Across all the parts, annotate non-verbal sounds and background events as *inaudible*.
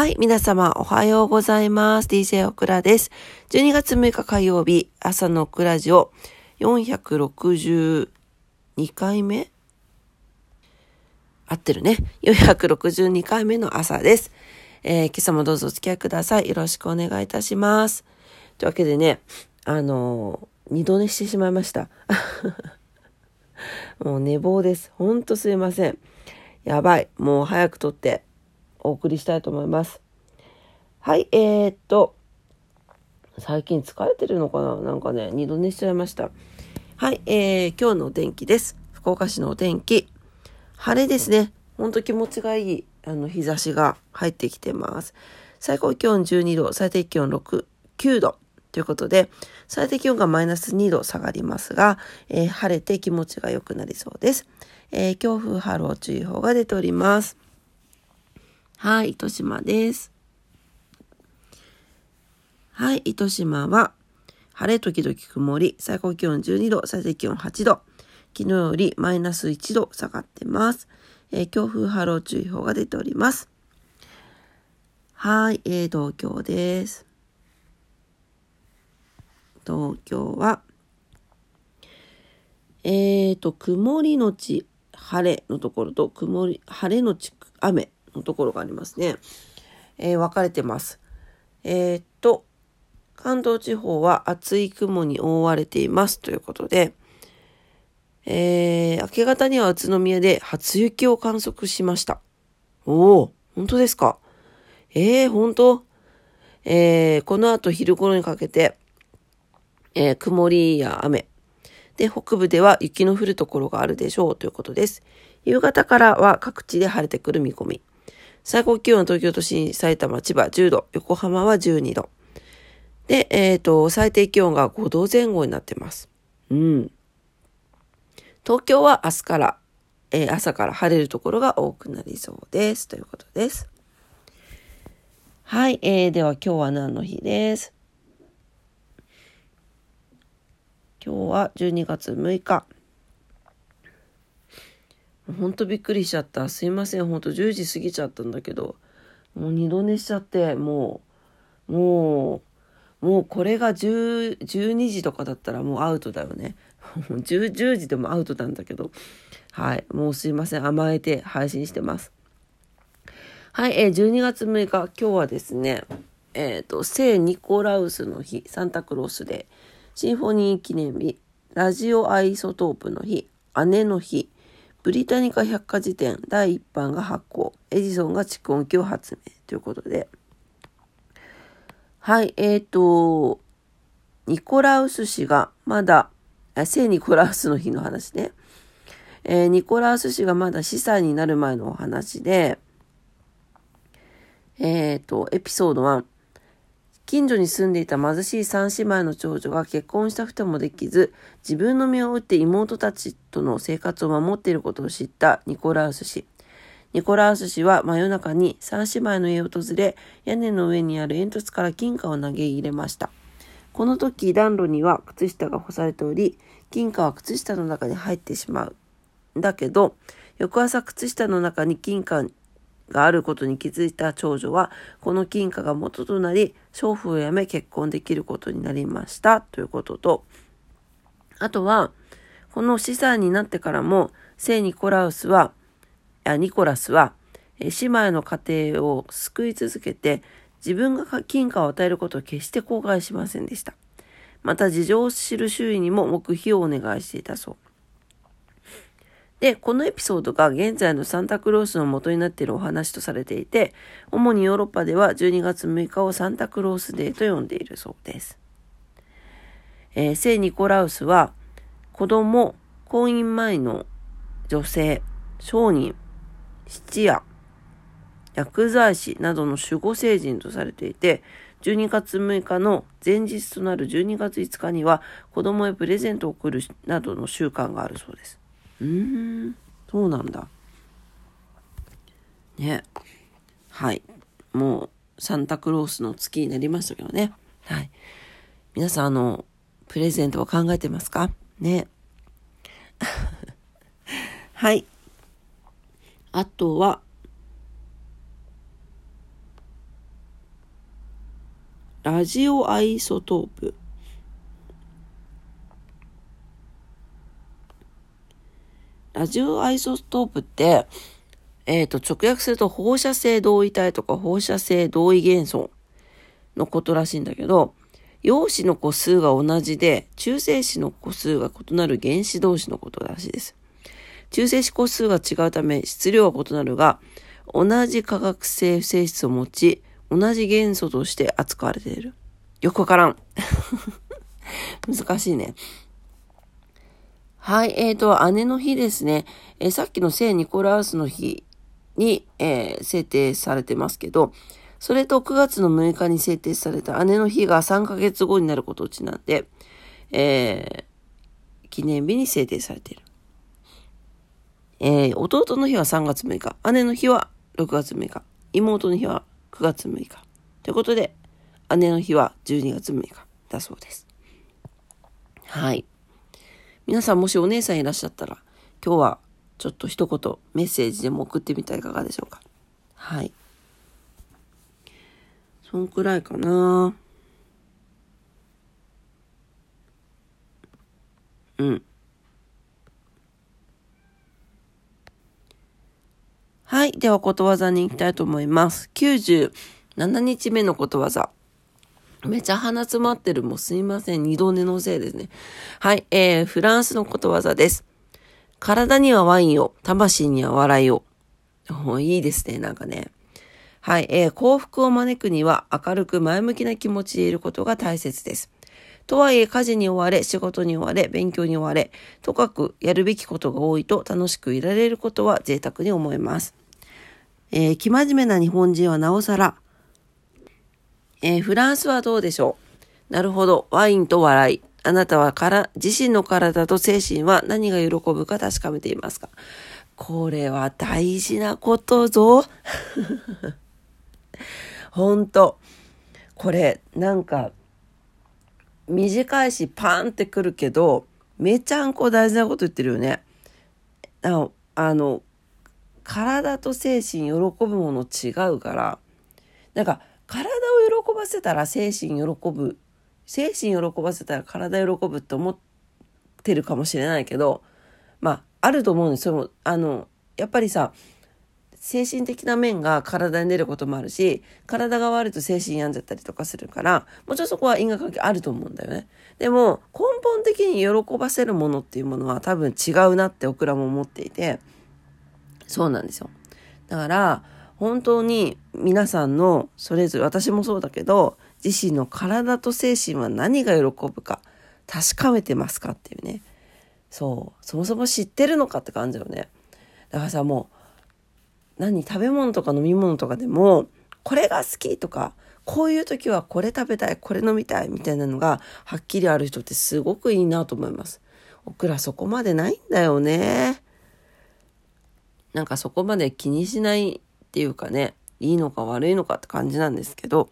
はい、皆様おはようございます。DJ オクラです。12月6日火曜日、朝のオクラジオ462回目？合ってるね。462回目の朝です。えー、今朝もどうぞお付き合いください。よろしくお願いいたします。というわけでね、あのー、二度寝してしまいました。*laughs* もう寝坊です。ほんとすいません。やばい。もう早く撮ってお送りしたいと思います。はい、えー、っと、最近疲れてるのかな？なんかね、二度寝しちゃいました。はい、えー、今日のお天気です。福岡市のお天気。晴れですね。ほんと気持ちがいい、あの、日差しが入ってきてます。最高気温12度、最低気温6、9度。ということで、最低気温がマイナス2度下がりますが、えー、晴れて気持ちが良くなりそうです。えー、強風波浪注意報が出ております。はい、糸島です。はい、糸島は、晴れ時々曇り、最高気温12度、最低気温8度。昨日よりマイナス1度下がってます。えー、強風波浪注意報が出ております。はい、えー、東京です。東京は、えーと、曇りのち晴れのところと、曇り、晴れのち雨のところがありますね。えー、分かれてます。えー、っと、関東地方は厚い雲に覆われていますということで、えー、明け方には宇都宮で初雪を観測しました。おお、本当ですか？えー、本当？えー、この後昼頃にかけて、えー、曇りや雨。で、北部では雪の降るところがあるでしょうということです。夕方からは各地で晴れてくる見込み。最高気温は東京都心、埼玉、千葉10度、横浜は12度。で、えっ、ー、と、最低気温が5度前後になってます。うん。東京は明日から、えー、朝から晴れるところが多くなりそうです。ということです。はい、えー、では今日は何の日です？今日は12月6日。ほんとびっくりしちゃった。すいません。ほんと10時過ぎちゃったんだけど、もう二度寝しちゃって、もう、もう、もうこれが10、12時とかだったらもうアウトだよね。*laughs* 10, 10時でもアウトなんだけど、はい。もうすいません。甘えて配信してます。はい。えー、12月6日、今日はですね、えっ、ー、と、聖ニコラウスの日、サンタクロースで、シンフォニー記念日、ラジオアイソトープの日、姉の日、ブリタニカ百科事典第1版が発行。エジソンが蓄音機を発明。ということで。はい、えっ、ー、と、ニコラウス氏がまだ、聖ニコラウスの日の話ね。えー、ニコラウス氏がまだ司祭になる前のお話で、えっ、ー、と、エピソード1。近所に住んでいた貧しい三姉妹の長女が結婚したくてもできず、自分の身を打って妹たちとの生活を守っていることを知ったニコラウス氏。ニコラウス氏は真夜中に三姉妹の家を訪れ、屋根の上にある煙突から金貨を投げ入れました。この時、暖炉には靴下が干されており、金貨は靴下の中に入ってしまう。だけど、翌朝靴下の中に金貨があることに気づいた長女は、この金貨が元となり、娼婦を辞め結婚できることになりましたということと、あとは、この資産になってからも、聖ニコラウスは、あニコラスは、姉妹の家庭を救い続けて、自分が金貨を与えることを決して後悔しませんでした。また事情を知る周囲にも黙秘をお願いしていたそう。で、このエピソードが現在のサンタクロースの元になっているお話とされていて、主にヨーロッパでは12月6日をサンタクロースデーと呼んでいるそうです。えー、聖ニコラウスは、子供、婚姻前の女性、商人、七夜、薬剤師などの守護聖人とされていて、12月6日の前日となる12月5日には子供へプレゼントを贈るなどの習慣があるそうです。うーん、そうなんだ。ね。はい。もう、サンタクロースの月になりましたけどね。はい。皆さん、あの、プレゼントを考えてますか？ね。*laughs* はい。あとは、ラジオアイソトープ。ラジオアイソストープって、えっ、ー、と、直訳すると放射性同位体とか放射性同位元素のことらしいんだけど、陽子の個数が同じで、中性子の個数が異なる原子同士のことらしいです。中性子個数が違うため質量は異なるが、同じ化学性性質を持ち、同じ元素として扱われている。よくわからん。*laughs* 難しいね。はい、えっ、ー、と、姉の日ですね。えー、さっきの聖ニコラウスの日に、えー、制定されてますけど、それと9月の6日に制定された姉の日が3ヶ月後になることをちなんで、えー、記念日に制定されている。えー、弟の日は3月6日、姉の日は6月6日、妹の日は9月6日。ということで、姉の日は12月6日だそうです。はい。皆さんもしお姉さんいらっしゃったら、今日はちょっと一言メッセージでも送ってみたらいかがでしょうか？はい。そんくらいかな。うん。はい。では、ことわざに行きたいと思います。97日目のことわざ。めちゃ鼻詰まってる。もうすいません。二度寝のせいですね。はい。えー、フランスのことわざです。体にはワインを、魂には笑いを。いいですね。なんかね。はい。えー、幸福を招くには明るく前向きな気持ちでいることが大切です。とはいえ、家事に追われ、仕事に追われ、勉強に追われ、とかくやるべきことが多いと楽しくいられることは贅沢に思います。えー、生真面目な日本人はなおさら、えー、フランスはどうでしょうなるほど。ワインと笑い。あなたはから自身の体と精神は何が喜ぶか確かめていますかこれは大事なことぞ。ほんと。これ、なんか、短いしパーンってくるけど、めちゃんこ大事なこと言ってるよね。ああの、体と精神喜ぶもの違うから、なんか、体喜ばせたら精神喜ぶ。精神喜ばせたら体喜ぶって思ってるかもしれないけど、まあ、あると思うんですよ。あの、やっぱりさ、精神的な面が体に出ることもあるし、体が悪いと精神病んじゃったりとかするから、もちろんそこは因果関係あると思うんだよね。でも、根本的に喜ばせるものっていうものは多分違うなってオクラも思っていて、そうなんですよ。だから、本当に皆さんのそれぞれ、私もそうだけど、自身の体と精神は何が喜ぶか確かめてますかっていうね。そう。そもそも知ってるのかって感じよね。だからさ、もう、何食べ物とか飲み物とかでもこれが好きとかこういう時はこれ食べたいこれ飲みたいみたいなのがはっきりある人ってすごくいいなと思います。オクラそこまでないんだよね。なんかそこまで気にしないっていうかねいいのか悪いのかって感じなんですけど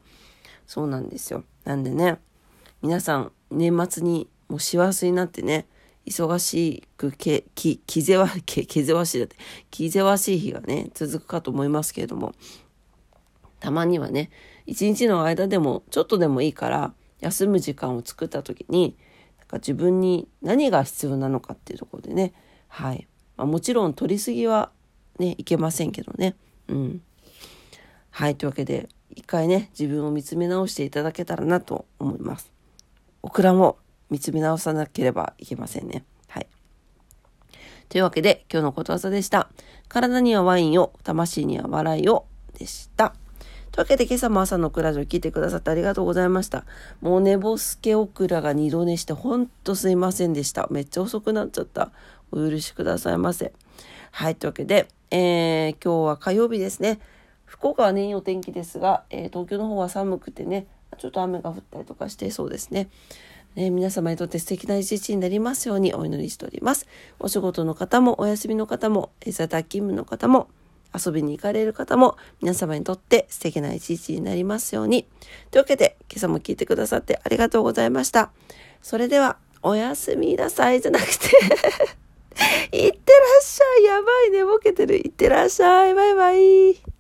そうなんですよ。なんでね皆さん年末にもう師走になってね忙しくけ、き、気ぜわ、け、気ぜわしいだって、気ぜわしい日がね、続くかと思いますけれども、たまにはね、一日の間でも、ちょっとでもいいから、休む時間を作った時に、なんか自分に何が必要なのかっていうところでね、はい。まあ、もちろん取りすぎはね、いけませんけどね。うん。はい。というわけで、一回ね、自分を見つめ直していただけたらなと思います。オクラも見つめ直さなければいけませんね。はい。というわけで、今日のことわざでした。体にはワインを、魂には笑いを、でした。というわけで、今朝も朝のクラジオ聞いてくださってありがとうございました。もう寝ぼすけオクラが二度寝して、ほんとすいませんでした。めっちゃ遅くなっちゃった。お許しくださいませ。はい、というわけで、えー、今日は火曜日ですね。福岡はね、いいお天気ですが、えー、東京の方は寒くてね、ちょっと雨が降ったりとかしてそうですね。え皆様にとって素敵な一日になりますようにお祈りしております。お仕事の方も、お休みの方も、在宅勤務の方も、遊びに行かれる方も、皆様にとって素敵な一日になりますように。というわけで、今朝も聞いてくださってありがとうございました。それでは、おやすみなさいじゃなくて *laughs* いってらっしゃい。やばい寝ぼけてる。いってらっしゃい。バイバイ。